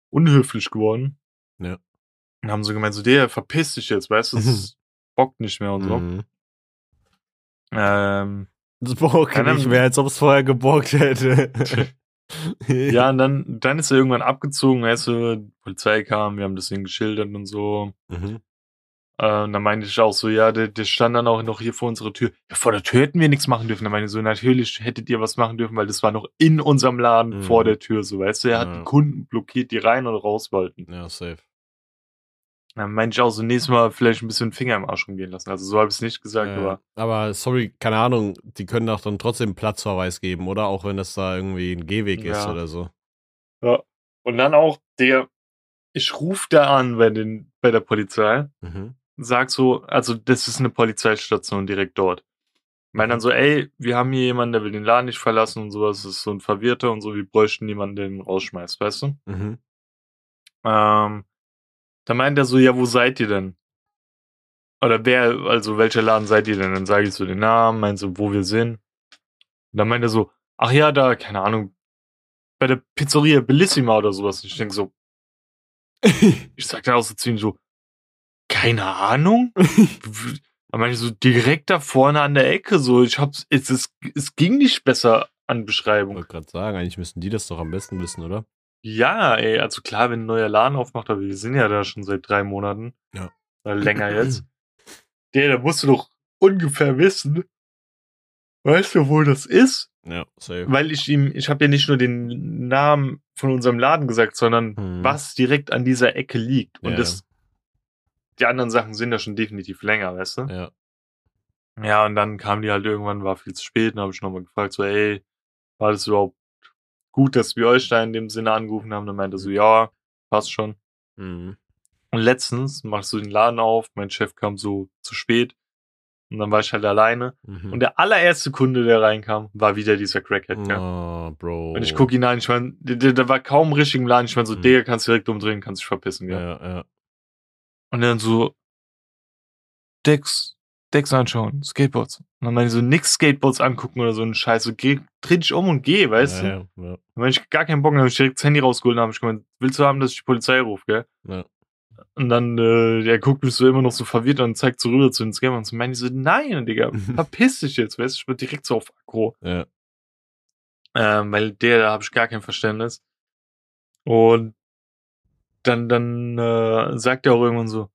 unhöflich geworden. Ja. Und haben so gemeint, so, der, verpiss dich jetzt, weißt du? Das ist bockt nicht mehr und so. Mhm. Ähm, Das bockt Ja, nicht mehr, als ob es vorher gebockt hätte. ja, und dann, dann ist er irgendwann abgezogen, weißt du, die Polizei kam, wir haben das Ding geschildert und so. Mhm. Äh, und dann meinte ich auch so, ja, der, der stand dann auch noch hier vor unserer Tür. Ja, vor der Tür hätten wir nichts machen dürfen. Dann meinte ich so, natürlich hättet ihr was machen dürfen, weil das war noch in unserem Laden Mhm. vor der Tür, so, weißt du, er hat Ja. Kunden blockiert, die rein oder raus wollten. Ja, safe. Dann meinte ich auch so, nächstes Mal vielleicht ein bisschen Finger im Arsch rumgehen lassen. Also so habe ich es nicht gesagt, Ja, aber aber sorry, keine Ahnung, die können doch dann trotzdem Platzverweis geben, oder? Auch wenn das da irgendwie ein Gehweg ist Ja. oder so. Ja. Und dann auch der, ich rufe da an bei den, bei der Polizei, Mhm. Sag so, also das ist eine Polizeistation direkt dort. Meine dann so, ey, wir haben hier jemanden, der will den Laden nicht verlassen und sowas, das ist so ein Verwirrter und so, wir bräuchten jemanden, der den rausschmeißt, weißt du? Mhm. Ähm, da meint er so, ja, wo seid ihr denn? Oder wer, also welcher Laden seid ihr denn? Dann sage ich so den Namen, meint so, wo wir sind. Und dann meint er so, ach ja, da, keine Ahnung, bei der Pizzeria Bellissima oder sowas. Und ich denke so, ich sag dann auch so zu ihm so, keine Ahnung? Ich so, direkt da vorne an der Ecke, so, ich hab's, es, es, es ging nicht besser an Ich Beschreibung. wollte gerade sagen, eigentlich müssten die das doch am besten wissen, oder? Ja, ey, also klar, wenn ein neuer Laden aufmacht, aber wir sind ja da schon seit drei Monaten. Ja. Oder länger jetzt. Der, da musst du doch ungefähr wissen. Weißt du, wo das ist? Ja, safe. Weil ich ihm, ich habe ja nicht nur den Namen von unserem Laden gesagt, sondern Mhm. was direkt an dieser Ecke liegt. Und Ja, das, die anderen Sachen sind ja schon definitiv länger, weißt du? Ja. Ja, und dann kam die halt irgendwann, war viel zu spät, und habe ich nochmal gefragt, so, ey, war das überhaupt gut, dass wir euch da in dem Sinne angerufen haben? Dann meinte er so, ja, passt schon. Mhm. Und letztens machst du den Laden auf, mein Chef kam so zu spät und dann war ich halt alleine. Mhm. Und der allererste Kunde, der reinkam, war wieder dieser Crackhead, gell? Oh, Bro. Und ich guck ihn an, ich mein, der, der, war kaum richtig im Laden, ich mein so, Mhm. Digga, kannst du direkt umdrehen, kannst dich verpissen, gell? Ja, ja. Und dann so, Decks, Decks anschauen, Skateboards. Und dann meine ich so, nix Skateboards angucken oder so ein Scheiß, so, geh, dreh dich um und geh, weißt ja, du? Ja, ja. Dann meine ich gar keinen Bock, dann hab ich direkt das Handy rausgeholt und hab ich gemeint, willst du haben, dass ich die Polizei rufe, gell? Ja. Und dann, äh, der guckt mich so immer noch so verwirrt und zeigt so rüber zu den Scammer und so meine ich so, nein, Digga, verpiss dich jetzt, weißt du, ich bin direkt so auf Akro. ja. Ähm, weil der, da habe ich gar kein Verständnis. Und dann, dann äh, sagt er auch irgendwann so,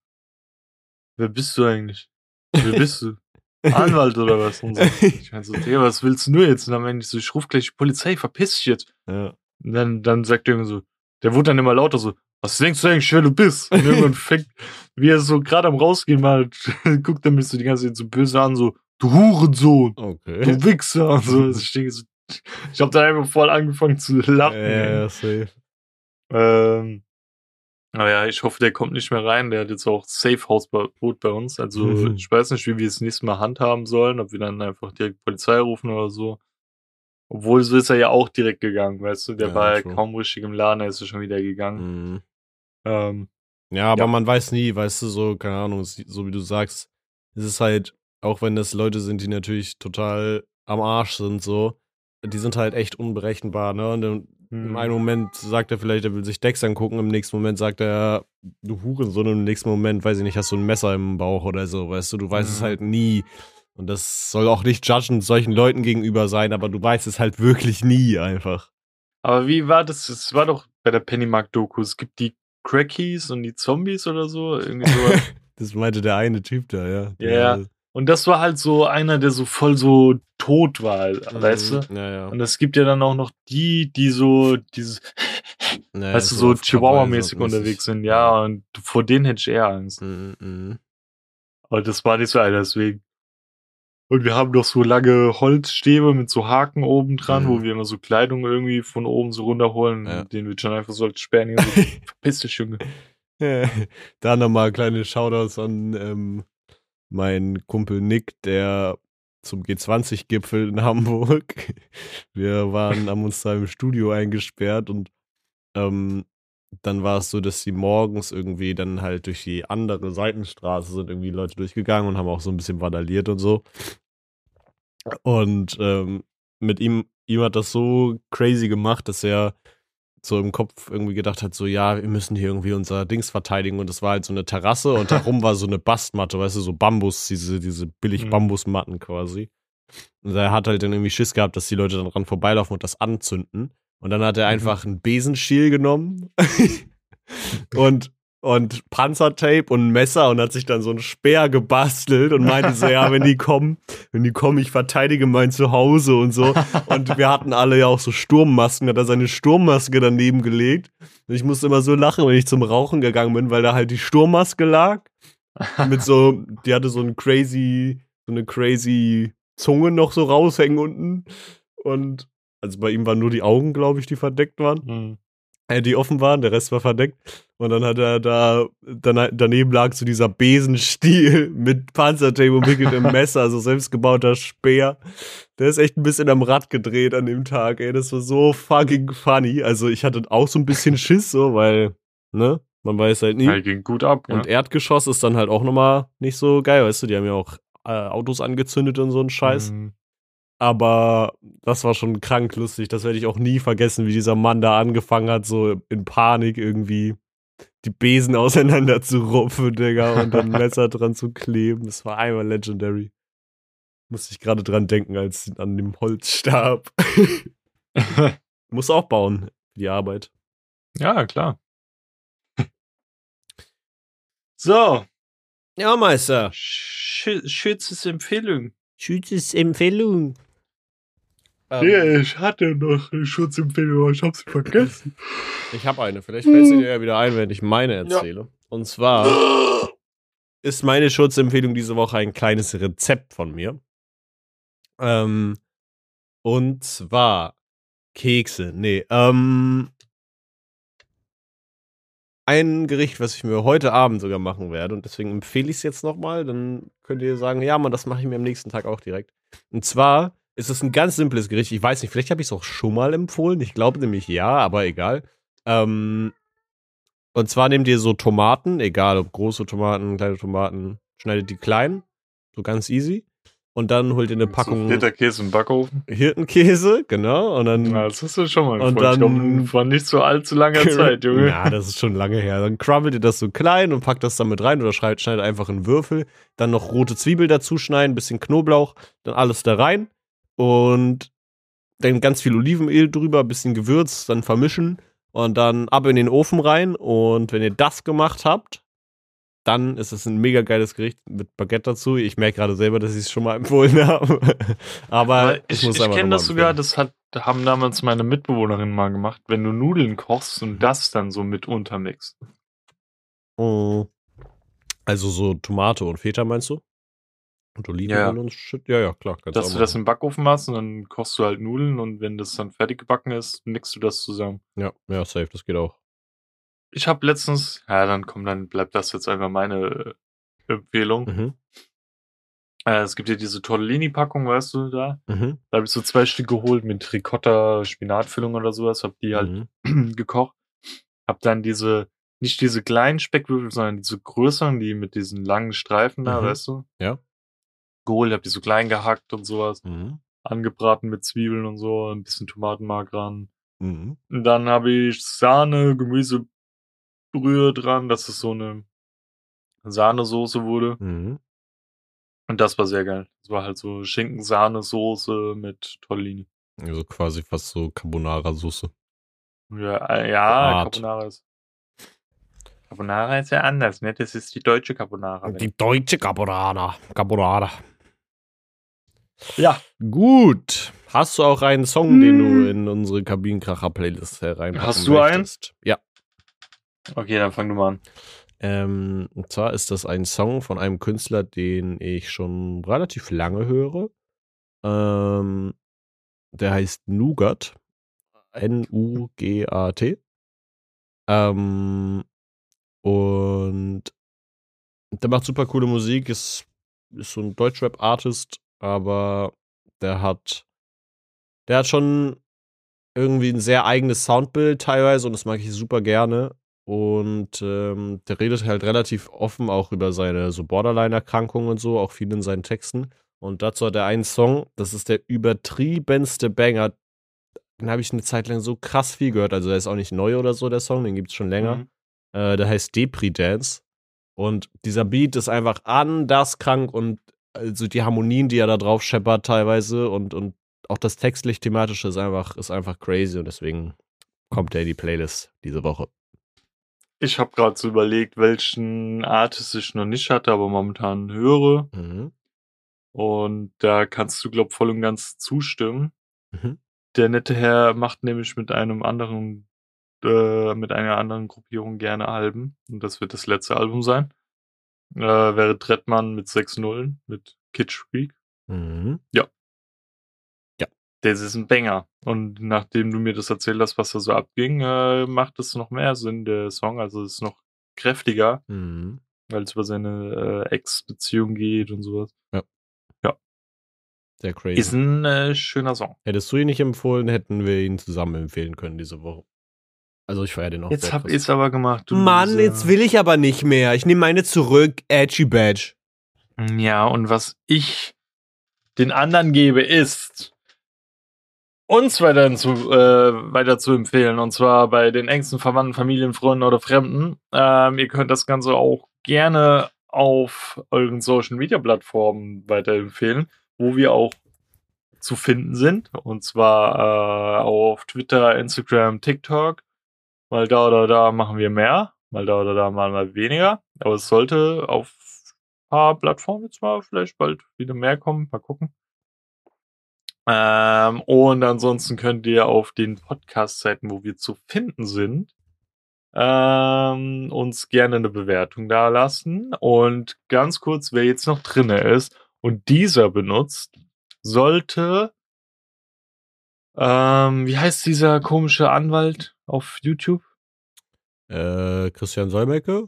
wer bist du eigentlich? Wer bist du? Anwalt oder was? Und so. Ich meine so, Digga, was willst du nur jetzt? Und dann meine ich so, ich ruf gleich die Polizei, verpiss dich jetzt. ja. Und dann, dann sagt er irgendwie so, der wurde dann immer lauter so, was denkst du eigentlich, wer du bist? Und irgendwann fängt, wie er so gerade am rausgehen war, guckt er mich so die ganze Zeit so böse an, so, du Hurensohn, Okay. du Wichser. Und so. Also ich denke so, ich habe dann einfach voll angefangen zu lachen. Ja, ja, safe. Ähm, aber ja, ich hoffe, der kommt nicht mehr rein. Der hat jetzt auch Safe House Boot bei uns. Also Mhm. ich weiß nicht, wie wir es nächstes Mal handhaben sollen, ob wir dann einfach direkt Polizei rufen oder so. Obwohl so ist er ja auch direkt gegangen, weißt du? Der Ja, war ja kaum richtig im Laden, er ist ja schon wieder gegangen. Mhm. Ähm, Ja, aber Ja. man weiß nie, weißt du, so, keine Ahnung, so wie du sagst, es ist halt, auch wenn das Leute sind, die natürlich total am Arsch sind, so, die sind halt echt unberechenbar, ne? Und im, im Mhm. einen Moment sagt er vielleicht, er will sich Decks angucken, im nächsten Moment sagt er, du Hurensohn, und im nächsten Moment, weiß ich nicht, hast du ein Messer im Bauch oder so, weißt du, du weißt es Mhm. halt nie. Und das soll auch nicht judgend solchen Leuten gegenüber sein, aber du weißt es halt wirklich nie einfach. aber wie war das? Es war doch bei der Pennymark-Doku. Es gibt die Crackies und die Zombies oder so. Irgendwie so. Das meinte der eine Typ da, ja. Ja. und das war halt so einer, der so voll so tot war, Mhm. weißt du? Ja, ja. Und es gibt ja dann auch noch die, die so dieses, ja weißt du, so auf Chihuahua-mäßig unterwegs sind. Ja, und vor denen hätte ich eher Angst. Mhm, mhm. Aber das war nicht so einer, deswegen. Und wir haben doch so lange Holzstäbe mit so Haken oben dran, Mhm. wo wir immer so Kleidung irgendwie von oben so runterholen. Ja. Den wir schon einfach so sperren. So, verpiss dich, Junge. Da nochmal kleine Shoutouts an ähm, meinen Kumpel Nick, der zum G20-Gipfel in Hamburg. Wir waren, haben uns da im Studio eingesperrt und ähm, dann war es so, dass sie morgens irgendwie dann halt durch die andere Seitenstraße sind irgendwie Leute durchgegangen und haben auch so ein bisschen vandaliert und so. Und ähm, mit ihm, ihm hat das so crazy gemacht, dass er so im Kopf irgendwie gedacht hat, so ja, wir müssen hier irgendwie unser Dings verteidigen und das war halt so eine Terrasse und darum war so eine Bastmatte, weißt du, so Bambus, diese, diese billig Mhm. Bambusmatten quasi. Und er hat halt dann irgendwie Schiss gehabt, dass die Leute dann dran vorbeilaufen und das anzünden. Und dann hat er Mhm. einfach einen Besenstiel genommen und, und Panzertape und ein Messer und hat sich dann so einen Speer gebastelt und meinte so, ja, wenn die kommen, wenn die kommen, ich verteidige mein Zuhause und so. Und wir hatten alle ja auch so Sturmmasken, hat er seine Sturmmaske daneben gelegt. Und ich musste immer so lachen, wenn ich zum Rauchen gegangen bin, weil da halt die Sturmmaske lag. Mit so, die hatte so ein crazy, so eine crazy Zunge noch so raushängen unten. Und also bei ihm waren nur die Augen, glaube ich, die verdeckt waren Mhm. äh, die offen waren, der Rest war verdeckt. Und dann hat er da, daneben lag so dieser Besenstiel mit Panzertape umwickeltem Messer, also selbstgebauter Speer. Der ist echt ein bisschen am Rad gedreht an dem Tag, ey. Das war so fucking funny. Also ich hatte auch so ein bisschen Schiss, so, weil, ne, man weiß halt nie. Ja, ging gut ab. Und ja. Erdgeschoss ist dann halt auch nochmal nicht so geil, weißt du, die haben ja auch äh, Autos angezündet und so ein Scheiß. Mhm. Aber das war schon krank lustig. Das werde ich auch nie vergessen, wie dieser Mann da angefangen hat, so in Panik irgendwie die Besen auseinander zu rupfen, Digga, und dann ein Messer dran zu kleben. Das war einmal legendary. Musste ich gerade dran denken, als an dem Holzstab. Muss auch bauen, für die Arbeit. ja, klar. So, Ja, Meister. Sch Schützes Empfehlung. Schützes Empfehlung. Ja, ich hatte noch eine Schutzempfehlung, aber ich hab sie vergessen. Ich habe eine. Vielleicht fällt sie dir ja wieder ein, wenn ich meine erzähle. Und zwar ist meine Schutzempfehlung diese Woche ein kleines Rezept von mir. Ähm, und zwar Kekse. Nee, ähm, ein Gericht, was ich mir heute Abend sogar machen werde. Und deswegen empfehle ich es jetzt nochmal. Dann könnt ihr sagen, ja, man, das mache ich mir am nächsten Tag auch direkt. Und zwar ist es ein ganz simples Gericht. Ich weiß nicht, vielleicht habe ich es auch schon mal empfohlen. Ich glaube nämlich ja, aber egal. Ähm, und zwar nehmt ihr so Tomaten, egal ob große Tomaten, kleine Tomaten, schneidet die klein, so ganz easy. Und dann holt ihr eine Packung So Käse im Backofen. Hirtenkäse, genau. Und dann Ja, das hast du schon mal Und dann- glaub, vor nicht so allzu langer Zeit, Junge. Ja, das ist schon lange her. Dann crumbelt ihr das so klein und packt das dann mit rein oder schneidet, schneidet einfach in Würfel. Dann noch rote Zwiebel dazu schneiden, bisschen Knoblauch, dann alles da rein. Und dann ganz viel Olivenöl drüber, bisschen Gewürz, dann vermischen und dann ab in den Ofen rein. Und wenn ihr das gemacht habt, dann ist es ein mega geiles Gericht mit Baguette dazu. Ich merke gerade selber, dass ich es schon mal empfohlen habe. Aber, Aber ich, ich, muss ich kenne das sogar, das hat, haben damals meine Mitbewohnerin mal gemacht, wenn du Nudeln kochst und das dann so mit untermixst. Oh. Also so Tomate und Feta meinst du? Und Olivenöl Ja. und Shit? Ja, ja, klar. Dass du das im Backofen machst und dann kochst du halt Nudeln und wenn das dann fertig gebacken ist, mixt du das zusammen. Ja, ja, safe, das geht auch. Ich habe letztens, ja, dann komm, dann bleibt das jetzt einfach meine äh, Empfehlung. Mhm. Äh, es gibt ja diese Tortellini-Packung, weißt du, da. Mhm. Da habe ich so zwei Stück geholt mit Ricotta, Spinatfüllung oder sowas, hab die halt Mhm. gekocht. Hab dann diese, nicht diese kleinen Speckwürfel, sondern diese größeren, die mit diesen langen Streifen da, Mhm. weißt du? Ja. Geholt, hab die so klein gehackt und sowas. Mhm. Angebraten mit Zwiebeln und so, ein bisschen Tomatenmark ran. Mhm. Und dann habe ich Sahne, Gemüsebrühe dran, dass es so eine Sahnesoße wurde. Mhm. Und das war sehr geil. Das war halt so Schinken-Sahnesoße mit Tortellini. Also quasi fast so Carbonara-Soße. Ja, äh, ja. Carbonara ist. Carbonara ist ja anders, ne? Das ist die deutsche Carbonara. Die deutsche Carbonara. Carbonara. Ja, Gut. Hast du auch einen Song, den du Hm. in unsere Kabinenkracher-Playlist hereinpacken Hast du einen? möchtest? Ja. okay, dann fang du mal an. Ähm, und zwar ist das ein Song von einem Künstler, den ich schon relativ lange höre. Ähm, der heißt Nougat. N-U-G-A-T. Ähm, und der macht super coole Musik, ist, ist so ein Deutschrap-Artist, aber der hat, der hat schon irgendwie ein sehr eigenes Soundbild teilweise und das mag ich super gerne. Und ähm, der redet halt relativ offen auch über seine so Borderline-Erkrankungen und so, auch viel in seinen Texten. Und dazu hat er einen Song, das ist der übertriebenste Banger, den habe ich eine Zeit lang so krass viel gehört. Also der ist auch nicht neu oder so, der Song, den gibt es schon länger. Mhm. Äh, der heißt Depri Dance. Und dieser Beat ist einfach anders krank und also die Harmonien, die er da drauf scheppert teilweise und, und auch das textlich thematische ist einfach, ist einfach crazy und deswegen kommt er in die Playlist diese Woche. Ich habe gerade so überlegt, welchen Artist ich noch nicht hatte, aber momentan höre. Mhm. Und da kannst du, glaub, voll und ganz zustimmen. Mhm. Der nette Herr macht nämlich mit einem anderen, äh, mit einer anderen Gruppierung gerne Alben. Und das wird das letzte Album sein. Äh, wäre Trettmann mit 6 Nullen, mit Kitsch Freak. Mhm. Das ist ein Banger. Und nachdem du mir das erzählt hast, was da so abging, äh, macht es noch mehr Sinn, der Song. Also es ist noch kräftiger, Mhm. weil es über seine äh, Ex-Beziehung geht und sowas. Sehr crazy. Ist ein äh, schöner Song. Hättest du ihn nicht empfohlen, hätten wir ihn zusammen empfehlen können diese Woche. Also ich feiere den auch Jetzt hab ich's aber gemacht. du Mann, jetzt will ich aber nicht mehr. Ich nehme meine zurück. Edgy Badge. Ja, und was ich den anderen gebe, ist uns weiter zu, äh, weiter zu empfehlen. Und zwar bei den engsten Verwandten, Familien, Freunden oder Fremden. Ähm, ihr könnt das Ganze auch gerne auf euren Social Media Plattformen weiterempfehlen, wo wir auch zu finden sind. Und zwar äh, auf Twitter, Instagram, TikTok. Mal da oder da machen wir mehr, mal da oder da mal, mal weniger. Aber es sollte auf ein paar Plattformen jetzt mal vielleicht bald wieder mehr kommen. Mal gucken. Ähm, und ansonsten könnt ihr auf den Podcast-Seiten, wo wir zu finden sind, ähm, uns gerne eine Bewertung da lassen. Und ganz kurz, wer jetzt noch drinne ist und dieser benutzt, sollte, ähm, wie heißt dieser komische Anwalt auf YouTube? Äh, Christian Solmecke?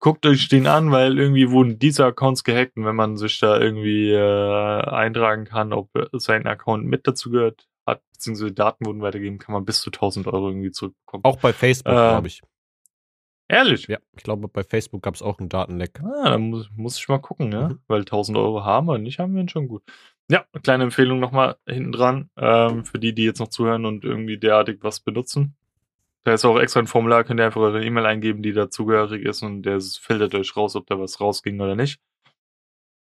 Guckt euch den an, weil irgendwie wurden diese Accounts gehackt und wenn man sich da irgendwie äh, eintragen kann, ob sein Account mit dazu gehört hat, beziehungsweise Daten wurden weitergegeben, kann man bis zu 1000 Euro irgendwie zurückbekommen. Auch bei Facebook, Äh, glaube ich. Ehrlich? Ja, ich glaube, bei Facebook gab es auch einen Datenleck. Ah, dann muss, muss ich mal gucken, ne? Mhm. Weil 1000 Euro haben wir, nicht haben wir ihn schon gut. Ja, eine kleine Empfehlung nochmal hinten dran, ähm, für die, die jetzt noch zuhören und irgendwie derartig was benutzen. Da ist auch extra ein Formular, könnt ihr einfach eure E-Mail eingeben, die dazugehörig ist und der filtert euch raus, ob da was rausging oder nicht.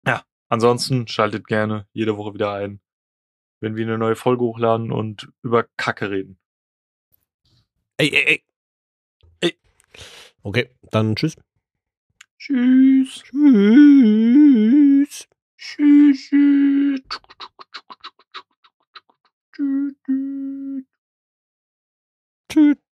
Ja, ansonsten schaltet gerne jede Woche wieder ein, wenn wir eine neue Folge hochladen und über Kacke reden. Ey, ey, ey. Ey. Okay, dann tschüss. Tschüss. Tschüss. Tschüss. Tschüss. Tschüss.